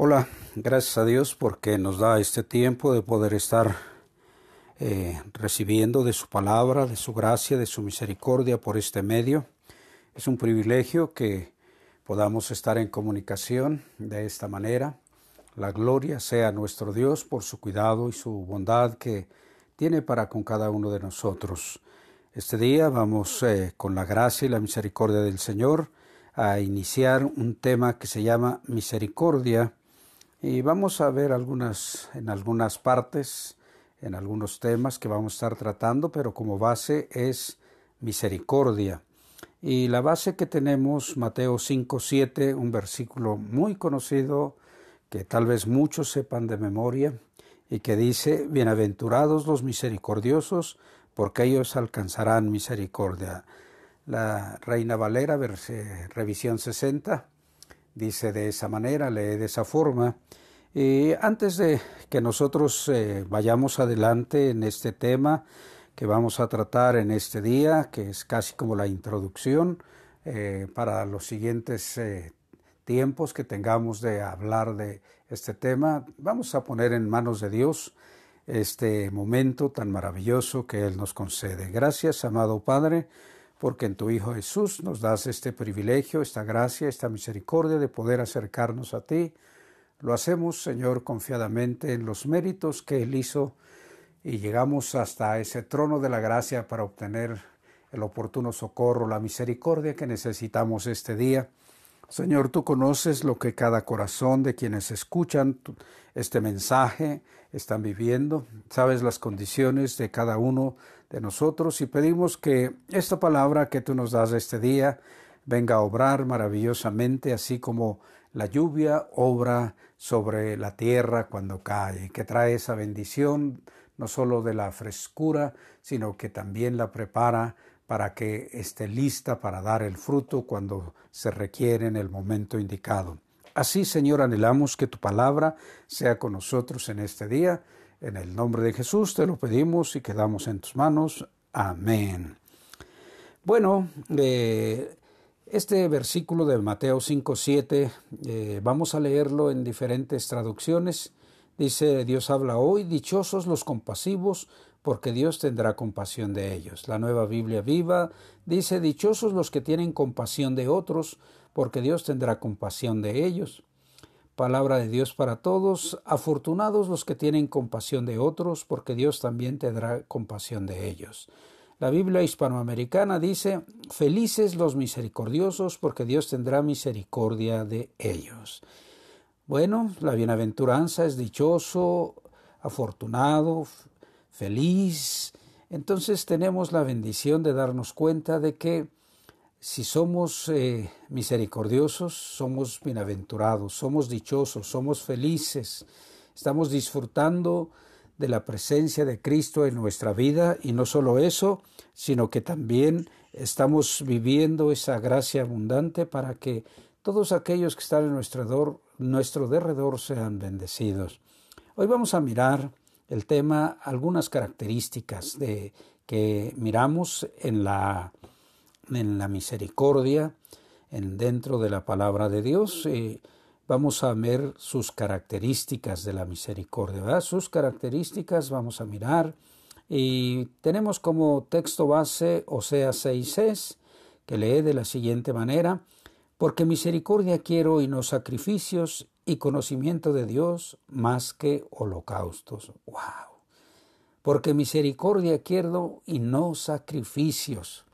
Hola, gracias a Dios porque nos da este tiempo de poder estar eh, recibiendo de su palabra, de su gracia, de su misericordia por este medio. Es un privilegio que podamos estar en comunicación de esta manera. La gloria sea nuestro Dios por su cuidado y su bondad que tiene para con cada uno de nosotros. Este día vamos eh, con la gracia y la misericordia del Señor a iniciar un tema que se llama misericordia y vamos a ver algunas, en algunas partes, en algunos temas que vamos a estar tratando, pero como base es misericordia. Y la base que tenemos, Mateo 5, 7, un versículo muy conocido que tal vez muchos sepan de memoria, y que dice, Bienaventurados los misericordiosos, porque ellos alcanzarán misericordia. La Reina Valera, revisión 60, dice de esa manera, lee de esa forma. Y antes de que nosotros eh, vayamos adelante en este tema que vamos a tratar en este día, que es casi como la introducción eh, para los siguientes eh, tiempos que tengamos de hablar de este tema, vamos a poner en manos de Dios este momento tan maravilloso que Él nos concede. Gracias, amado Padre porque en tu Hijo Jesús nos das este privilegio, esta gracia, esta misericordia de poder acercarnos a ti. Lo hacemos, Señor, confiadamente en los méritos que Él hizo y llegamos hasta ese trono de la gracia para obtener el oportuno socorro, la misericordia que necesitamos este día. Señor, tú conoces lo que cada corazón de quienes escuchan este mensaje están viviendo, sabes las condiciones de cada uno de nosotros y pedimos que esta palabra que tú nos das este día venga a obrar maravillosamente, así como la lluvia obra sobre la tierra cuando cae, que trae esa bendición no solo de la frescura, sino que también la prepara para que esté lista para dar el fruto cuando se requiere en el momento indicado. Así, Señor, anhelamos que tu palabra sea con nosotros en este día en el nombre de Jesús te lo pedimos y quedamos en tus manos. Amén. Bueno, eh, este versículo de Mateo 5, 7, eh, vamos a leerlo en diferentes traducciones. Dice, Dios habla hoy, dichosos los compasivos, porque Dios tendrá compasión de ellos. La nueva Biblia viva dice, dichosos los que tienen compasión de otros, porque Dios tendrá compasión de ellos. Palabra de Dios para todos. Afortunados los que tienen compasión de otros, porque Dios también tendrá compasión de ellos. La Biblia hispanoamericana dice, felices los misericordiosos, porque Dios tendrá misericordia de ellos. Bueno, la bienaventuranza es dichoso, afortunado, feliz. Entonces tenemos la bendición de darnos cuenta de que si somos eh, misericordiosos, somos bienaventurados, somos dichosos, somos felices, estamos disfrutando de la presencia de Cristo en nuestra vida y no solo eso, sino que también estamos viviendo esa gracia abundante para que todos aquellos que están en nuestro, nuestro derredor sean bendecidos. Hoy vamos a mirar el tema, algunas características de, que miramos en la en la misericordia, en dentro de la palabra de Dios. Eh, vamos a ver sus características de la misericordia, Sus características vamos a mirar y tenemos como texto base Osea 6.6 que lee de la siguiente manera, porque misericordia quiero y no sacrificios y conocimiento de Dios más que holocaustos. ¡Wow! Porque misericordia quiero y no sacrificios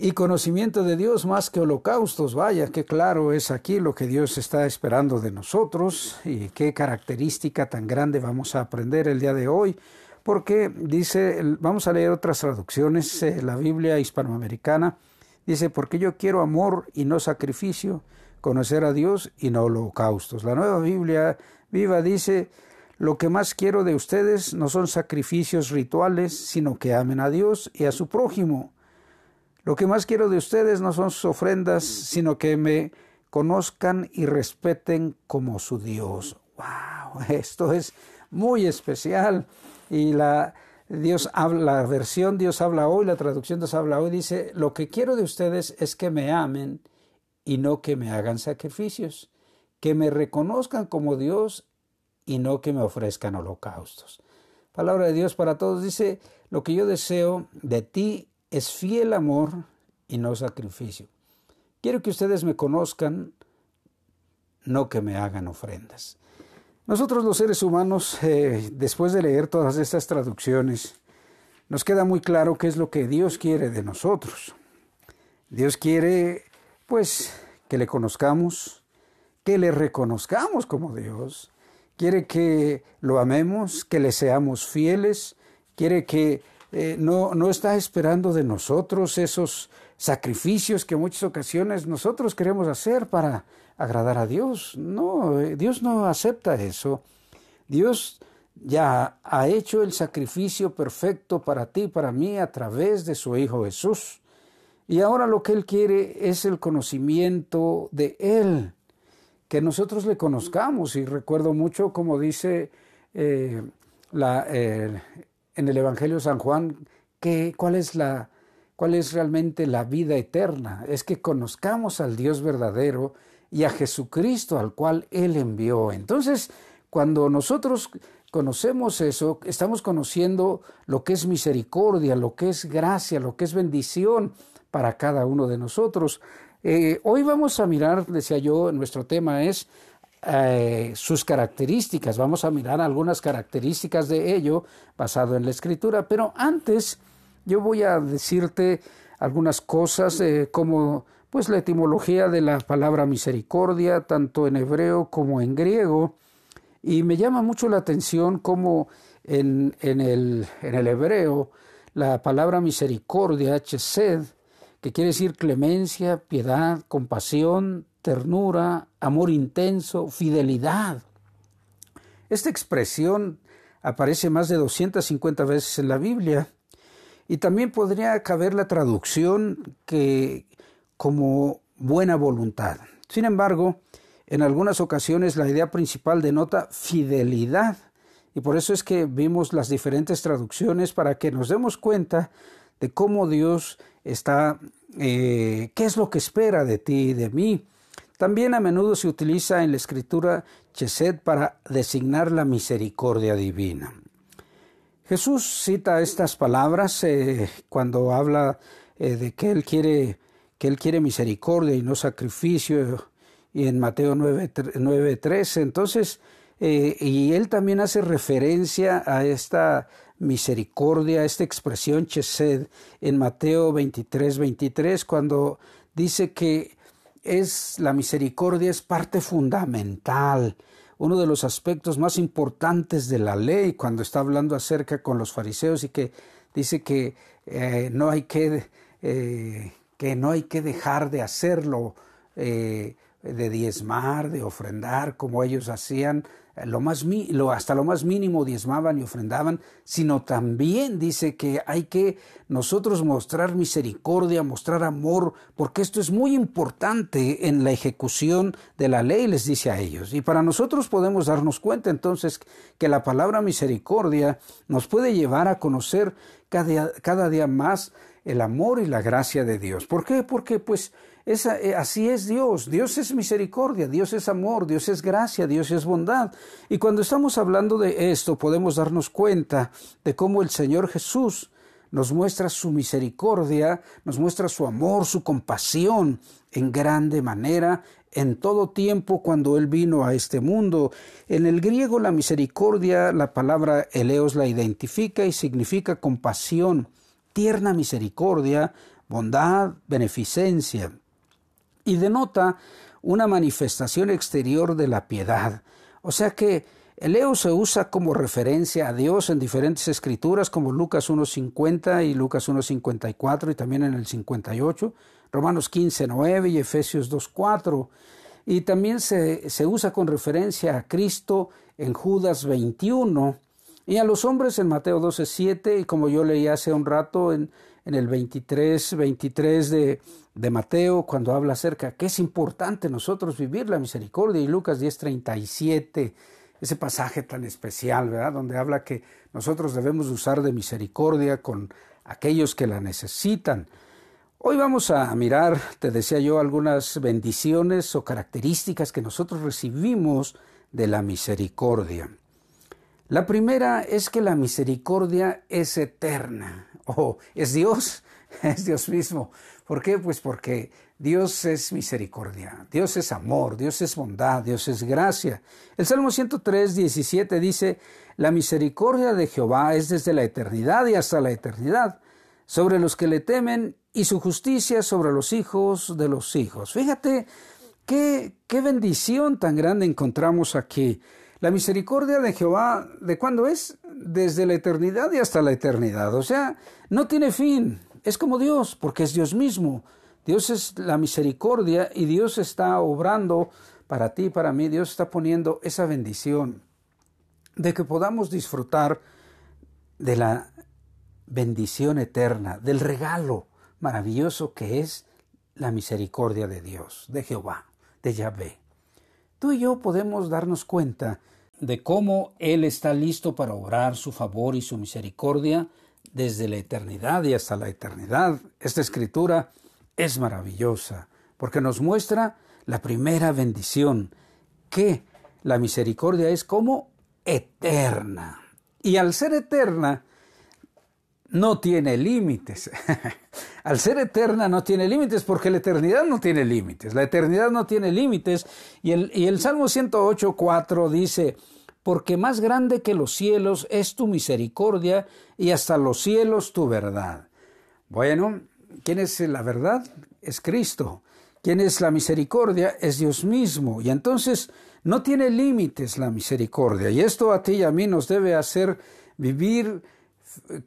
y conocimiento de Dios más que holocaustos. Vaya, qué claro es aquí lo que Dios está esperando de nosotros y qué característica tan grande vamos a aprender el día de hoy. Porque dice, vamos a leer otras traducciones, eh, la Biblia hispanoamericana dice, porque yo quiero amor y no sacrificio, conocer a Dios y no holocaustos. La nueva Biblia viva dice, lo que más quiero de ustedes no son sacrificios rituales, sino que amen a Dios y a su prójimo lo que más quiero de ustedes no son sus ofrendas, sino que me conozcan y respeten como su Dios. ¡Wow! Esto es muy especial. Y la Dios habla, la versión Dios habla hoy, la traducción Dios habla hoy dice, lo que quiero de ustedes es que me amen y no que me hagan sacrificios, que me reconozcan como Dios y no que me ofrezcan holocaustos. Palabra de Dios para todos dice, lo que yo deseo de ti es fiel amor y no sacrificio. Quiero que ustedes me conozcan, no que me hagan ofrendas. Nosotros los seres humanos, eh, después de leer todas estas traducciones, nos queda muy claro qué es lo que Dios quiere de nosotros. Dios quiere, pues, que le conozcamos, que le reconozcamos como Dios, quiere que lo amemos, que le seamos fieles, quiere que eh, no, no está esperando de nosotros esos sacrificios que en muchas ocasiones nosotros queremos hacer para agradar a Dios. No, eh, Dios no acepta eso. Dios ya ha hecho el sacrificio perfecto para ti para mí a través de su Hijo Jesús. Y ahora lo que Él quiere es el conocimiento de Él que nosotros le conozcamos. Y recuerdo mucho como dice eh, la, en el Evangelio de San Juan, que, cuál, es la, cuál es realmente la vida eterna. Es que conozcamos al Dios verdadero y a Jesucristo al cual Él envió. Entonces, cuando nosotros conocemos eso, estamos conociendo lo que es misericordia, lo que es gracia, lo que es bendición para cada uno de nosotros. Eh, hoy vamos a mirar, decía yo, nuestro tema es eh, sus características. Vamos a mirar algunas características de ello basado en la escritura. Pero antes yo voy a decirte algunas cosas eh, como pues la etimología de la palabra misericordia, tanto en hebreo como en griego. Y me llama mucho la atención cómo en, en, el, en el hebreo la palabra misericordia, chesed, que quiere decir clemencia, piedad, compasión, ternura, amor intenso, fidelidad. Esta expresión aparece más de 250 veces en la Biblia y también podría caber la traducción que como buena voluntad. Sin embargo, en algunas ocasiones la idea principal denota fidelidad y por eso es que vimos las diferentes traducciones para que nos demos cuenta de cómo Dios está, eh, qué es lo que espera de ti y de mí. También a menudo se utiliza en la escritura Chesed para designar la misericordia divina. Jesús cita estas palabras eh, cuando habla eh, de que él quiere que él quiere misericordia y no sacrificio y en Mateo 9:13. Entonces, y él también hace referencia a esta misericordia, esta expresión chesed en Mateo 23, 23, cuando dice que es la misericordia es parte fundamental, uno de los aspectos más importantes de la ley, cuando está hablando acerca con los fariseos y que dice que eh, no hay que eh, que no hay que dejar de hacerlo, eh, de diezmar, de ofrendar, como ellos hacían, lo más, hasta lo más mínimo diezmaban y ofrendaban, sino también dice que hay que nosotros mostrar misericordia, mostrar amor, porque esto es muy importante en la ejecución de la ley, les dice a ellos. Y para nosotros podemos darnos cuenta entonces que la palabra misericordia nos puede llevar a conocer cada, cada día más el amor y la gracia de Dios. ¿Por qué? Porque pues eh, así es Dios. Dios es misericordia, Dios es amor, Dios es gracia, Dios es bondad. Y cuando estamos hablando de esto, podemos darnos cuenta de cómo el Señor Jesús nos muestra su misericordia, nos muestra su amor, su compasión en grande manera en todo tiempo cuando Él vino a este mundo. En el griego la misericordia, la palabra eleos la identifica y significa compasión, tierna misericordia, bondad, beneficencia y denota una manifestación exterior de la piedad. O sea que el Leo se usa como referencia a Dios en diferentes escrituras como Lucas 1.50 y Lucas 1.54 y también en el 58, Romanos 15.9 y Efesios 2.4. Y también se, se usa con referencia a Cristo en Judas 21 y a los hombres en Mateo 12.7 y como yo leí hace un rato en en el 23, 23 de, de Mateo, cuando habla acerca que es importante nosotros vivir la misericordia, y Lucas 10, 37, ese pasaje tan especial, ¿verdad? Donde habla que nosotros debemos usar de misericordia con aquellos que la necesitan. Hoy vamos a mirar, te decía yo, algunas bendiciones o características que nosotros recibimos de la misericordia. La primera es que la misericordia es eterna. Oh, es Dios, es Dios mismo. ¿Por qué? Pues porque Dios es misericordia, Dios es amor, Dios es bondad, Dios es gracia. El Salmo 103, 17 dice, La misericordia de Jehová es desde la eternidad y hasta la eternidad, sobre los que le temen y su justicia sobre los hijos de los hijos. Fíjate qué, qué bendición tan grande encontramos aquí. La misericordia de Jehová, ¿de cuándo es? Desde la eternidad y hasta la eternidad. O sea, no tiene fin. Es como Dios, porque es Dios mismo. Dios es la misericordia y Dios está obrando para ti para mí. Dios está poniendo esa bendición de que podamos disfrutar de la bendición eterna, del regalo maravilloso que es la misericordia de Dios, de Jehová, de Yahvé. Tú y yo podemos darnos cuenta de cómo Él está listo para obrar su favor y su misericordia desde la eternidad y hasta la eternidad. Esta escritura es maravillosa porque nos muestra la primera bendición, que la misericordia es como eterna. Y al ser eterna, no tiene límites. Al ser eterna no tiene límites porque la eternidad no tiene límites. La eternidad no tiene límites. Y el, y el Salmo 108, 4 dice, porque más grande que los cielos es tu misericordia y hasta los cielos tu verdad. Bueno, ¿quién es la verdad? Es Cristo. ¿Quién es la misericordia? Es Dios mismo. Y entonces no tiene límites la misericordia. Y esto a ti y a mí nos debe hacer vivir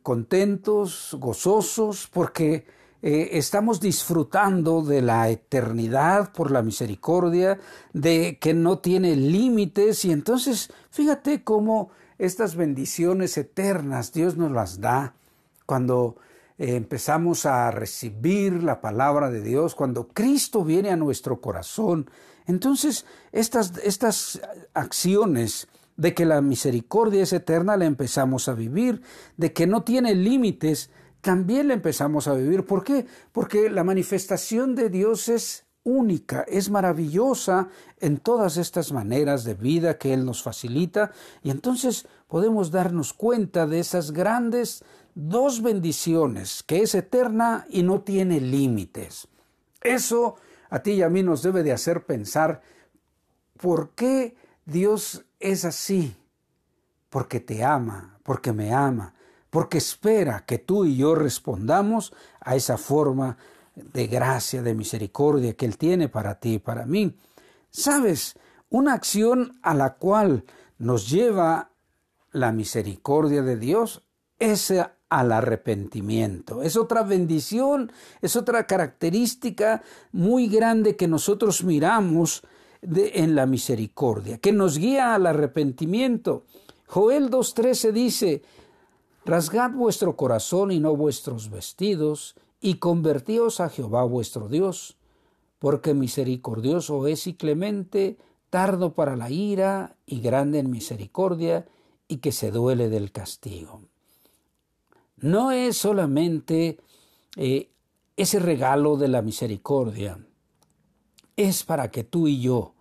contentos, gozosos, porque eh, estamos disfrutando de la eternidad por la misericordia, de que no tiene límites, y entonces fíjate cómo estas bendiciones eternas Dios nos las da cuando eh, empezamos a recibir la palabra de Dios, cuando Cristo viene a nuestro corazón. Entonces, estas, estas acciones de que la misericordia es eterna, la empezamos a vivir, de que no tiene límites, también la empezamos a vivir. ¿Por qué? Porque la manifestación de Dios es única, es maravillosa en todas estas maneras de vida que Él nos facilita y entonces podemos darnos cuenta de esas grandes dos bendiciones, que es eterna y no tiene límites. Eso a ti y a mí nos debe de hacer pensar por qué Dios es así porque te ama, porque me ama, porque espera que tú y yo respondamos a esa forma de gracia, de misericordia que Él tiene para ti y para mí. Sabes, una acción a la cual nos lleva la misericordia de Dios es al arrepentimiento. Es otra bendición, es otra característica muy grande que nosotros miramos en la misericordia, que nos guía al arrepentimiento. Joel 2.13 dice, Rasgad vuestro corazón y no vuestros vestidos, y convertíos a Jehová vuestro Dios, porque misericordioso es y clemente, tardo para la ira y grande en misericordia, y que se duele del castigo. No es solamente eh, ese regalo de la misericordia, es para que tú y yo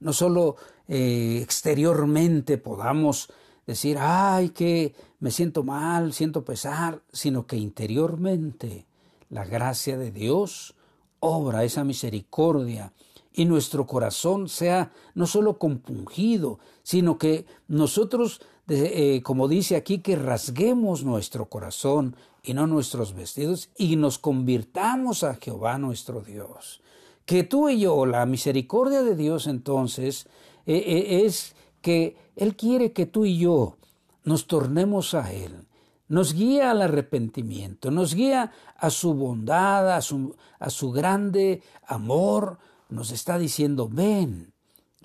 no solo eh, exteriormente podamos decir, ay, que me siento mal, siento pesar, sino que interiormente la gracia de Dios obra esa misericordia y nuestro corazón sea no solo compungido, sino que nosotros, eh, como dice aquí, que rasguemos nuestro corazón y no nuestros vestidos y nos convirtamos a Jehová nuestro Dios que tú y yo, la misericordia de Dios entonces, eh, eh, es que Él quiere que tú y yo nos tornemos a Él, nos guía al arrepentimiento, nos guía a su bondad, a su, a su grande amor, nos está diciendo, ven,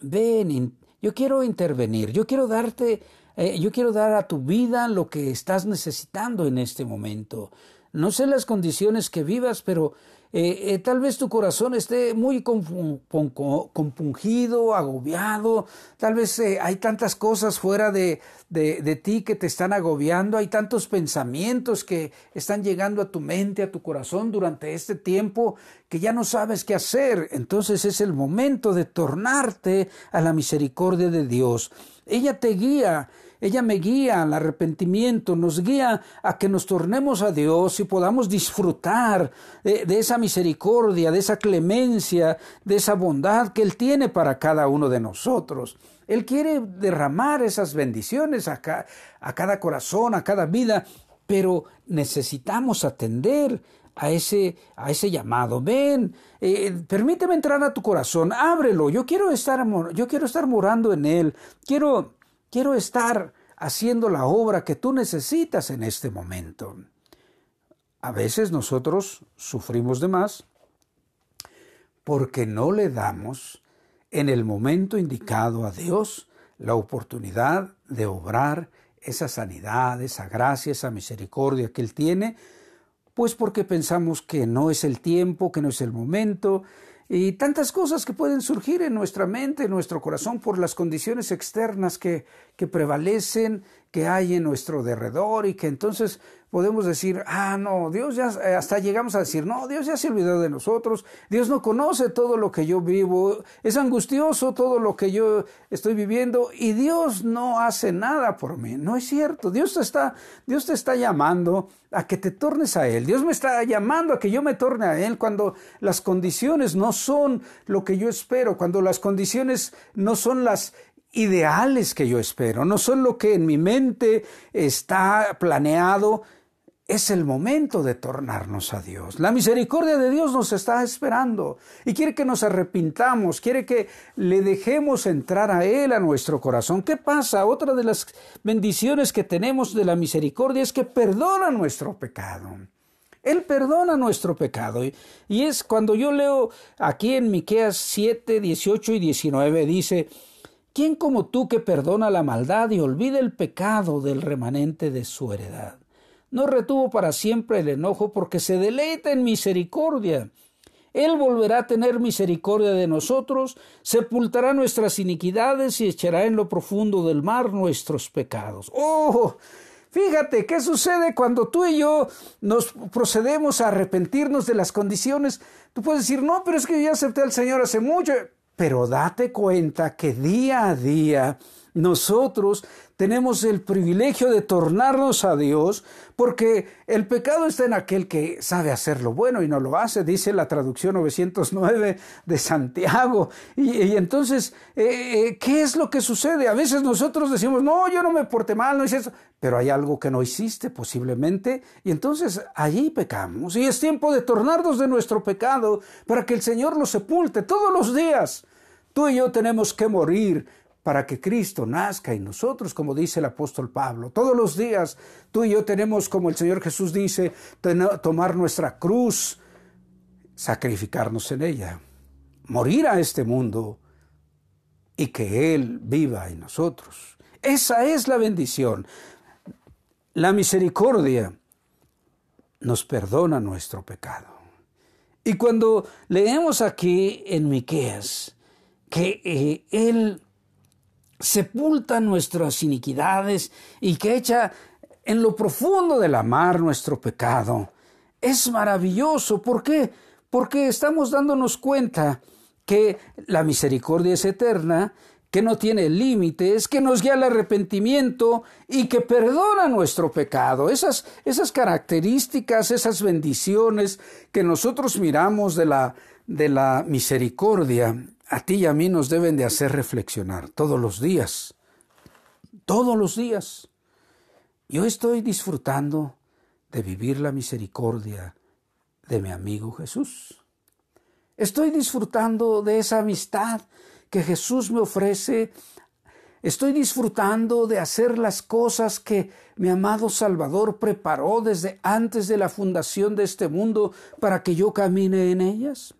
ven, yo quiero intervenir, yo quiero darte, eh, yo quiero dar a tu vida lo que estás necesitando en este momento. No sé las condiciones que vivas, pero eh, eh, tal vez tu corazón esté muy compungido, agobiado, tal vez eh, hay tantas cosas fuera de, de, de, ti que te están agobiando, hay tantos pensamientos que están llegando a tu mente, a tu corazón durante este tiempo que ya no sabes qué hacer. Entonces es el momento de tornarte a la misericordia de Dios. Ella te guía ella me guía al arrepentimiento, nos guía a que nos tornemos a Dios y podamos disfrutar de, esa misericordia, de esa clemencia, de esa bondad que Él tiene para cada uno de nosotros. Él quiere derramar esas bendiciones a, cada corazón, a cada vida, pero necesitamos atender a ese, a ese llamado. Ven, eh, permíteme entrar a tu corazón, ábrelo. Yo quiero estar, yo quiero estar morando en él. Quiero, Quiero estar haciendo la obra que tú necesitas en este momento. A veces nosotros sufrimos de más porque no le damos en el momento indicado a Dios la oportunidad de obrar esa sanidad, esa gracia, esa misericordia que Él tiene, pues porque pensamos que no es el tiempo, que no es el momento, y tantas cosas que pueden surgir en nuestra mente, en nuestro corazón, por las condiciones externas que, que prevalecen, que hay en nuestro derredor y que entonces podemos decir, ah, no, Dios ya, eh, hasta llegamos a decir, no, Dios ya se olvidó de nosotros, Dios no conoce todo lo que yo vivo, es angustioso todo lo que yo estoy viviendo y Dios no hace nada por mí. No es cierto, Dios te está, Dios te está llamando a que te tornes a Él, Dios me está llamando a que yo me torne a Él cuando las condiciones no son lo que yo espero, cuando las condiciones no son las ideales que yo espero, no son lo que en mi mente está planeado, es el momento de tornarnos a Dios. La misericordia de Dios nos está esperando y quiere que nos arrepintamos, quiere que le dejemos entrar a Él a nuestro corazón. ¿Qué pasa? Otra de las bendiciones que tenemos de la misericordia es que perdona nuestro pecado. Él perdona nuestro pecado. Y es cuando yo leo aquí en Miqueas 7, 18 y 19, dice, ¿Quién como tú que perdona la maldad y olvida el pecado del remanente de su heredad? No retuvo para siempre el enojo porque se deleita en misericordia. Él volverá a tener misericordia de nosotros, sepultará nuestras iniquidades y echará en lo profundo del mar nuestros pecados. ¡Oh! Fíjate, ¿qué sucede cuando tú y yo nos procedemos a arrepentirnos de las condiciones? Tú puedes decir, no, pero es que yo ya acepté al Señor hace mucho. Pero date cuenta que día a día nosotros tenemos el privilegio de tornarnos a Dios porque el pecado está en aquel que sabe hacer lo bueno y no lo hace, dice la traducción 909 de Santiago. Y, entonces, eh, eh, ¿qué es lo que sucede? A veces nosotros decimos, no, yo no me porté mal, no hice eso, pero hay algo que no hiciste posiblemente y entonces allí pecamos. Y es tiempo de tornarnos de nuestro pecado para que el Señor lo sepulte todos los días. Tú y yo tenemos que morir para que Cristo nazca en nosotros, como dice el apóstol Pablo. Todos los días tú y yo tenemos, como el Señor Jesús dice, tomar nuestra cruz, sacrificarnos en ella, morir a este mundo y que Él viva en nosotros. Esa es la bendición. La misericordia nos perdona nuestro pecado. Y cuando leemos aquí en Miqueas, que eh, Él sepulta nuestras iniquidades y que echa en lo profundo de la mar nuestro pecado. Es maravilloso. ¿Por qué? Porque estamos dándonos cuenta que la misericordia es eterna, que no tiene límites, que nos guía al arrepentimiento y que perdona nuestro pecado. Esas, esas características, esas bendiciones que nosotros miramos de la, de la misericordia a ti y a mí nos deben de hacer reflexionar todos los días, todos los días. Yo estoy disfrutando de vivir la misericordia de mi amigo Jesús. Estoy disfrutando de esa amistad que Jesús me ofrece. Estoy disfrutando de hacer las cosas que mi amado Salvador preparó desde antes de la fundación de este mundo para que yo camine en ellas.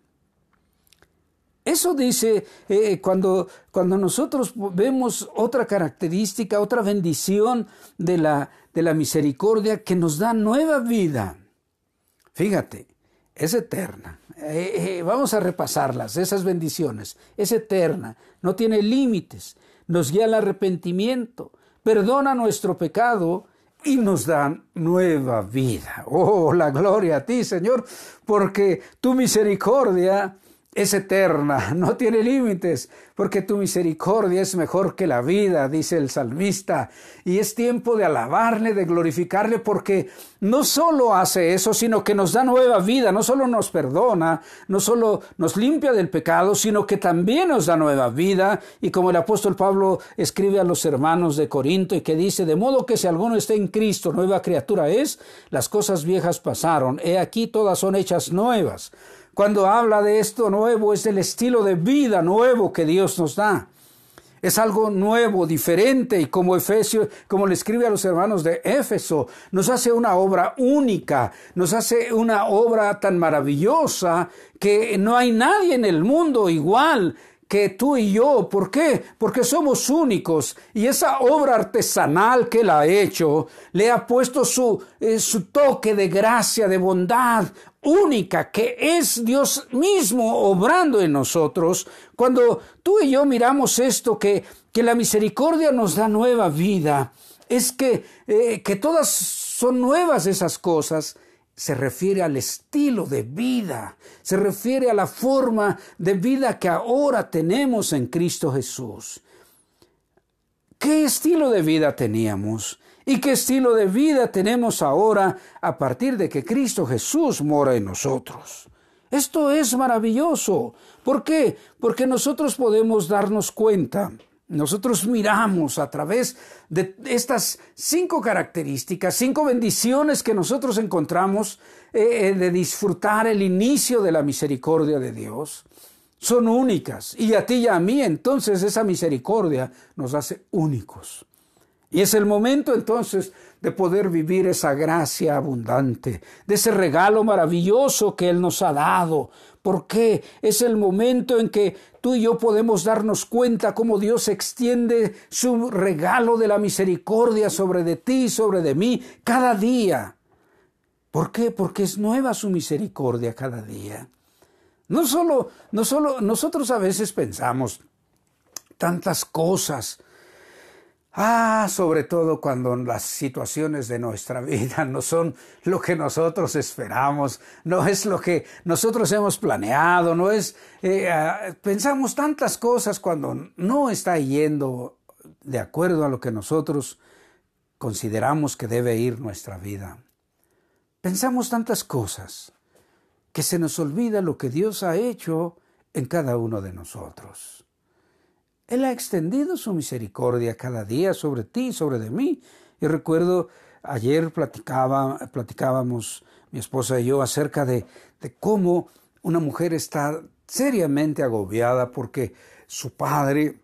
Eso dice eh, eh, cuando, cuando nosotros vemos otra característica, otra bendición de la, de la misericordia que nos da nueva vida. Fíjate, es eterna. Eh, vamos a repasarlas, esas bendiciones. Es eterna, no tiene límites, nos guía al arrepentimiento, perdona nuestro pecado y nos da nueva vida. Oh, la gloria a ti, Señor, porque tu misericordia es eterna, no tiene límites, porque tu misericordia es mejor que la vida, dice el salmista. Y es tiempo de alabarle, de glorificarle, porque no solo hace eso, sino que nos da nueva vida, no solo nos perdona, no solo nos limpia del pecado, sino que también nos da nueva vida. Y como el apóstol Pablo escribe a los hermanos de Corinto y que dice, de modo que si alguno está en Cristo, nueva criatura es, las cosas viejas pasaron, he aquí todas son hechas nuevas. Cuando habla de esto nuevo es el estilo de vida nuevo que Dios nos da. Es algo nuevo, diferente, y como Efesio, como le escribe a los hermanos de Éfeso, nos hace una obra única, nos hace una obra tan maravillosa que no hay nadie en el mundo igual que tú y yo. ¿Por qué? Porque somos únicos y esa obra artesanal que él ha hecho le ha puesto su, eh, su toque de gracia, de bondad única, que es Dios mismo obrando en nosotros. Cuando tú y yo miramos esto, que, que la misericordia nos da nueva vida, es que, eh, que todas son nuevas esas cosas se refiere al estilo de vida, se refiere a la forma de vida que ahora tenemos en Cristo Jesús. ¿Qué estilo de vida teníamos? ¿Y qué estilo de vida tenemos ahora a partir de que Cristo Jesús mora en nosotros? Esto es maravilloso. ¿Por qué? Porque nosotros podemos darnos cuenta nosotros miramos a través de estas cinco características, cinco bendiciones que nosotros encontramos eh, eh, de disfrutar el inicio de la misericordia de Dios. Son únicas. Y a ti y a mí entonces esa misericordia nos hace únicos. Y es el momento entonces de poder vivir esa gracia abundante, de ese regalo maravilloso que Él nos ha dado, porque es el momento en que tú y yo podemos darnos cuenta cómo Dios extiende su regalo de la misericordia sobre de ti, sobre de mí, cada día. ¿Por qué? Porque es nueva su misericordia cada día. No solo, no solo nosotros a veces pensamos tantas cosas Ah, sobre todo cuando las situaciones de nuestra vida no son lo que nosotros esperamos, no es lo que nosotros hemos planeado, no es... Eh, ah, pensamos tantas cosas cuando no está yendo de acuerdo a lo que nosotros consideramos que debe ir nuestra vida. Pensamos tantas cosas que se nos olvida lo que Dios ha hecho en cada uno de nosotros. Él ha extendido su misericordia cada día sobre ti y sobre de mí. Y recuerdo, ayer platicaba, platicábamos mi esposa y yo acerca de, de cómo una mujer está seriamente agobiada porque su padre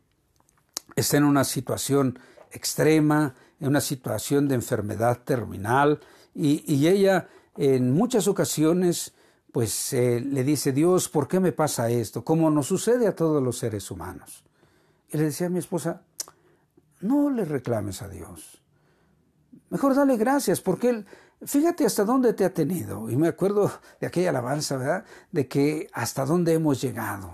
está en una situación extrema, en una situación de enfermedad terminal, y, ella en muchas ocasiones pues eh, le dice, Dios, ¿por qué me pasa esto? Como nos sucede a todos los seres humanos. Y le decía a mi esposa, no le reclames a Dios. Mejor dale gracias, porque Él, fíjate hasta dónde te ha tenido. Y me acuerdo de aquella alabanza, ¿verdad? De que hasta dónde hemos llegado.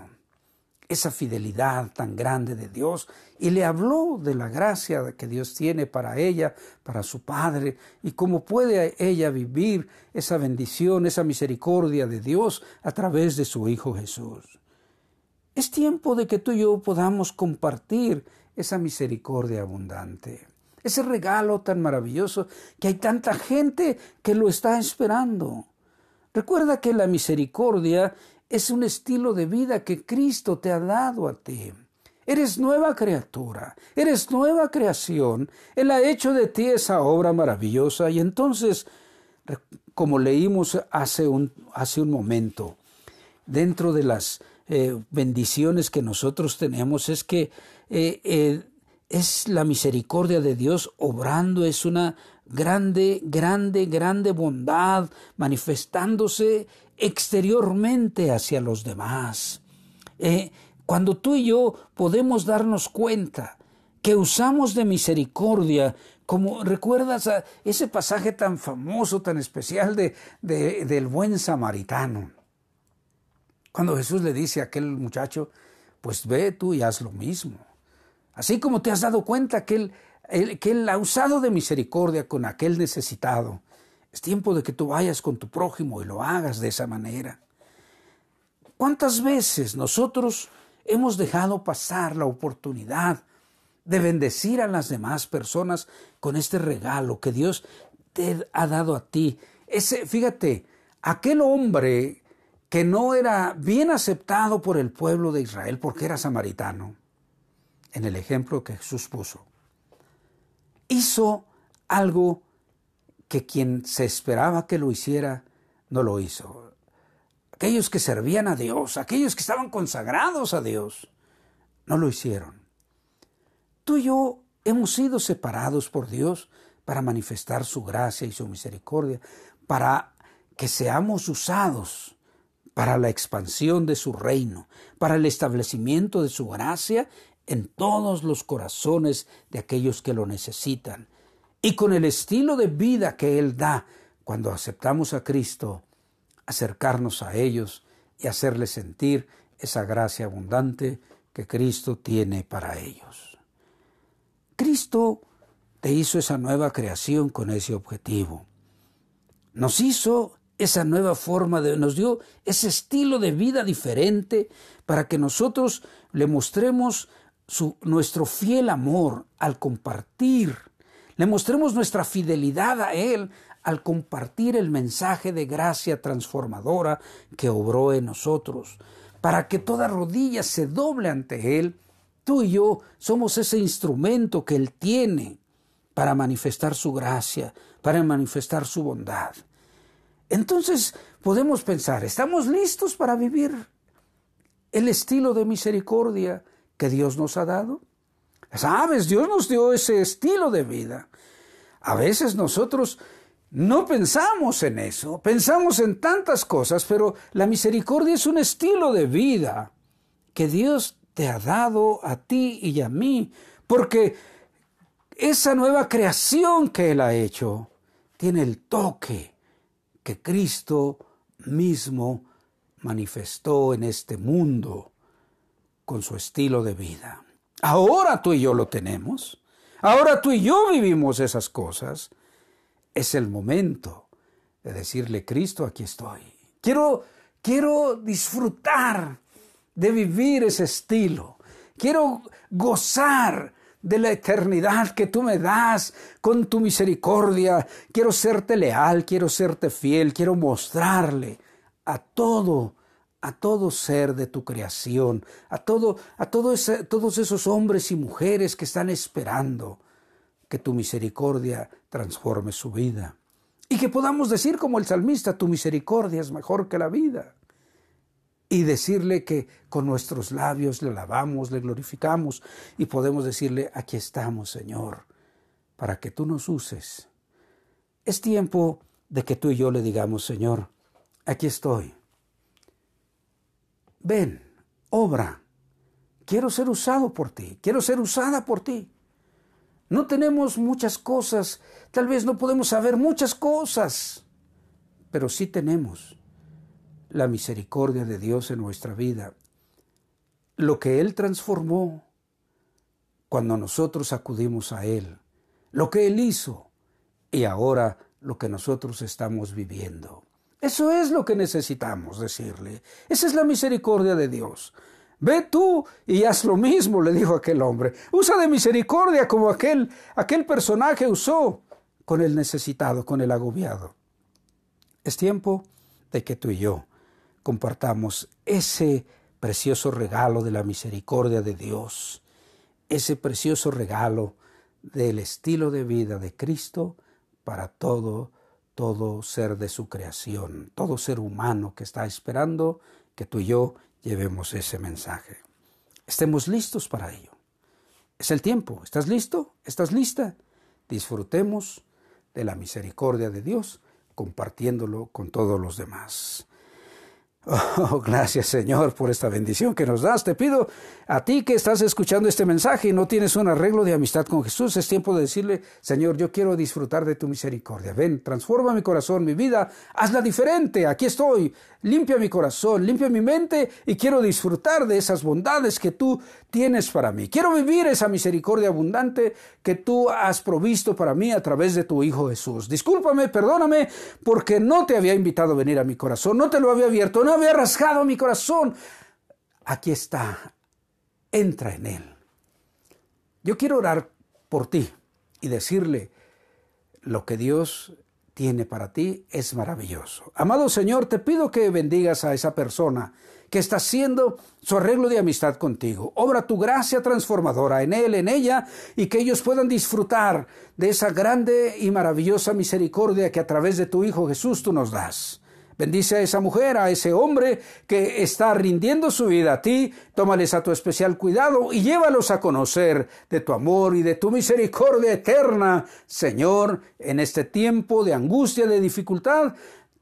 Esa fidelidad tan grande de Dios. Y le habló de la gracia que Dios tiene para ella, para su Padre, y cómo puede ella vivir esa bendición, esa misericordia de Dios a través de su Hijo Jesús. Es tiempo de que tú y yo podamos compartir esa misericordia abundante, ese regalo tan maravilloso que hay tanta gente que lo está esperando. Recuerda que la misericordia es un estilo de vida que Cristo te ha dado a ti. Eres nueva criatura, eres nueva creación. Él ha hecho de ti esa obra maravillosa y entonces, como leímos hace un, hace un momento, dentro de las eh, bendiciones que nosotros tenemos es que eh, eh, es la misericordia de Dios obrando, es una grande, grande, grande bondad manifestándose exteriormente hacia los demás. cuando tú y yo podemos darnos cuenta que usamos de misericordia Como recuerdas a ese pasaje tan famoso, tan especial de, del buen samaritano. Cuando Jesús le dice a aquel muchacho, pues ve tú y haz lo mismo. Así como te has dado cuenta que él, que ha usado de misericordia con aquel necesitado, es tiempo de que tú vayas con tu prójimo y lo hagas de esa manera. ¿Cuántas veces nosotros hemos dejado pasar la oportunidad de bendecir a las demás personas con este regalo que Dios te ha dado a ti. Ese, fíjate, aquel hombre que no era bien aceptado por el pueblo de Israel porque era samaritano, en el ejemplo que Jesús puso, hizo algo que quien se esperaba que lo hiciera no lo hizo. Aquellos que servían a Dios, aquellos que estaban consagrados a Dios, no lo hicieron. Tú y yo hemos sido separados por Dios para manifestar su gracia y su misericordia, para que seamos usados para la expansión de su reino, para el establecimiento de su gracia en todos los corazones de aquellos que lo necesitan. Y con el estilo de vida que Él da cuando aceptamos a Cristo, acercarnos a ellos y hacerles sentir esa gracia abundante que Cristo tiene para ellos. Cristo te hizo esa nueva creación con ese objetivo. Nos hizo esa nueva forma de, nos dio ese estilo de vida diferente para que nosotros le mostremos nuestro fiel amor al compartir, le mostremos nuestra fidelidad a Él al compartir el mensaje de gracia transformadora que obró en nosotros, para que toda rodilla se doble ante Él Tú y yo somos ese instrumento que Él tiene para manifestar su gracia, para manifestar su bondad. Entonces podemos pensar, ¿estamos listos para vivir el estilo de misericordia que Dios nos ha dado? Sabes, Dios nos dio ese estilo de vida. A veces nosotros no pensamos en eso, pensamos en tantas cosas, pero la misericordia es un estilo de vida que Dios te ha dado a ti y a mí, porque esa nueva creación que Él ha hecho tiene el toque que Cristo mismo manifestó en este mundo con su estilo de vida. Ahora tú y yo lo tenemos. Ahora tú y yo vivimos esas cosas. Es el momento de decirle, Cristo, aquí estoy. Quiero, quiero disfrutar de vivir ese estilo. Quiero gozar de la eternidad que tú me das con tu misericordia. Quiero serte leal, quiero serte fiel, quiero mostrarle a todo, a todo ser de tu creación, a todo, a todos esos hombres y mujeres que están esperando que tu misericordia transforme su vida. Y que podamos decir como el salmista, tu misericordia es mejor que la vida y decirle que con nuestros labios le alabamos, le glorificamos y podemos decirle, aquí estamos, Señor, para que tú nos uses. Es tiempo de que tú y yo le digamos, Señor, aquí estoy. Ven, obra. Quiero ser usado por ti, quiero ser usada por ti. No tenemos muchas cosas, tal vez no podemos saber muchas cosas, pero sí tenemos la misericordia de Dios en nuestra vida, lo que Él transformó cuando nosotros acudimos a Él, lo que Él hizo y ahora lo que nosotros estamos viviendo. Eso es lo que necesitamos decirle. Esa es la misericordia de Dios. Ve tú y haz lo mismo, le dijo aquel hombre. Usa de misericordia como aquel, aquel personaje usó con el necesitado, con el agobiado. Es tiempo de que tú y yo compartamos ese precioso regalo de la misericordia de Dios, ese precioso regalo del estilo de vida de Cristo para todo, todo ser de su creación, todo ser humano que está esperando que tú y yo llevemos ese mensaje. Estemos listos para ello. Es el tiempo. ¿Estás listo? ¿Estás lista? Disfrutemos de la misericordia de Dios compartiéndolo con todos los demás. Oh, gracias Señor por esta bendición que nos das. Te pido a ti que estás escuchando este mensaje y no tienes un arreglo de amistad con Jesús, es tiempo de decirle, Señor, yo quiero disfrutar de tu misericordia. Ven, transforma mi corazón, mi vida, hazla diferente. Aquí estoy. Limpia mi corazón, limpia mi mente y quiero disfrutar de esas bondades que tú tienes para mí. Quiero vivir esa misericordia abundante que tú has provisto para mí a través de tu Hijo Jesús. Discúlpame, perdóname, porque no te había invitado a venir a mi corazón, no te lo había abierto, no había rasgado mi corazón. Aquí está, entra en él. Yo quiero orar por ti y decirle lo que Dios tiene para ti es maravilloso. Amado Señor, te pido que bendigas a esa persona que está haciendo su arreglo de amistad contigo. Obra tu gracia transformadora en él, en ella, y que ellos puedan disfrutar de esa grande y maravillosa misericordia que a través de tu Hijo Jesús tú nos das. Bendice a esa mujer, a ese hombre que está rindiendo su vida a ti. Tómales a tu especial cuidado y llévalos a conocer de tu amor y de tu misericordia eterna. Señor, en este tiempo de angustia, de dificultad,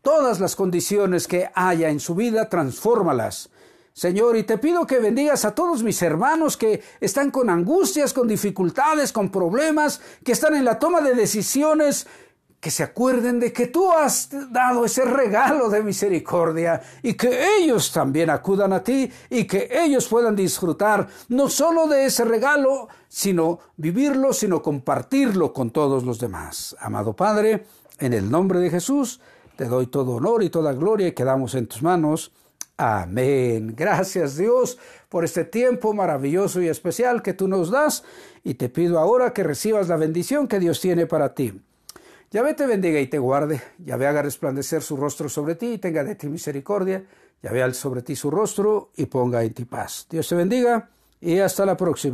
todas las condiciones que haya en su vida, transfórmalas. Señor, y te pido que bendigas a todos mis hermanos que están con angustias, con dificultades, con problemas, que están en la toma de decisiones que se acuerden de que tú has dado ese regalo de misericordia y que ellos también acudan a ti y que ellos puedan disfrutar no solo de ese regalo, sino vivirlo, sino compartirlo con todos los demás. Amado Padre, en el nombre de Jesús, te doy todo honor y toda gloria y quedamos en tus manos. Amén. Gracias Dios por este tiempo maravilloso y especial que tú nos das y te pido ahora que recibas la bendición que Dios tiene para ti. Yahvé te bendiga y te guarde. Yahvé haga resplandecer su rostro sobre ti y tenga de ti misericordia. Yahvé al sobre ti su rostro y ponga en ti paz. Dios te bendiga y hasta la próxima.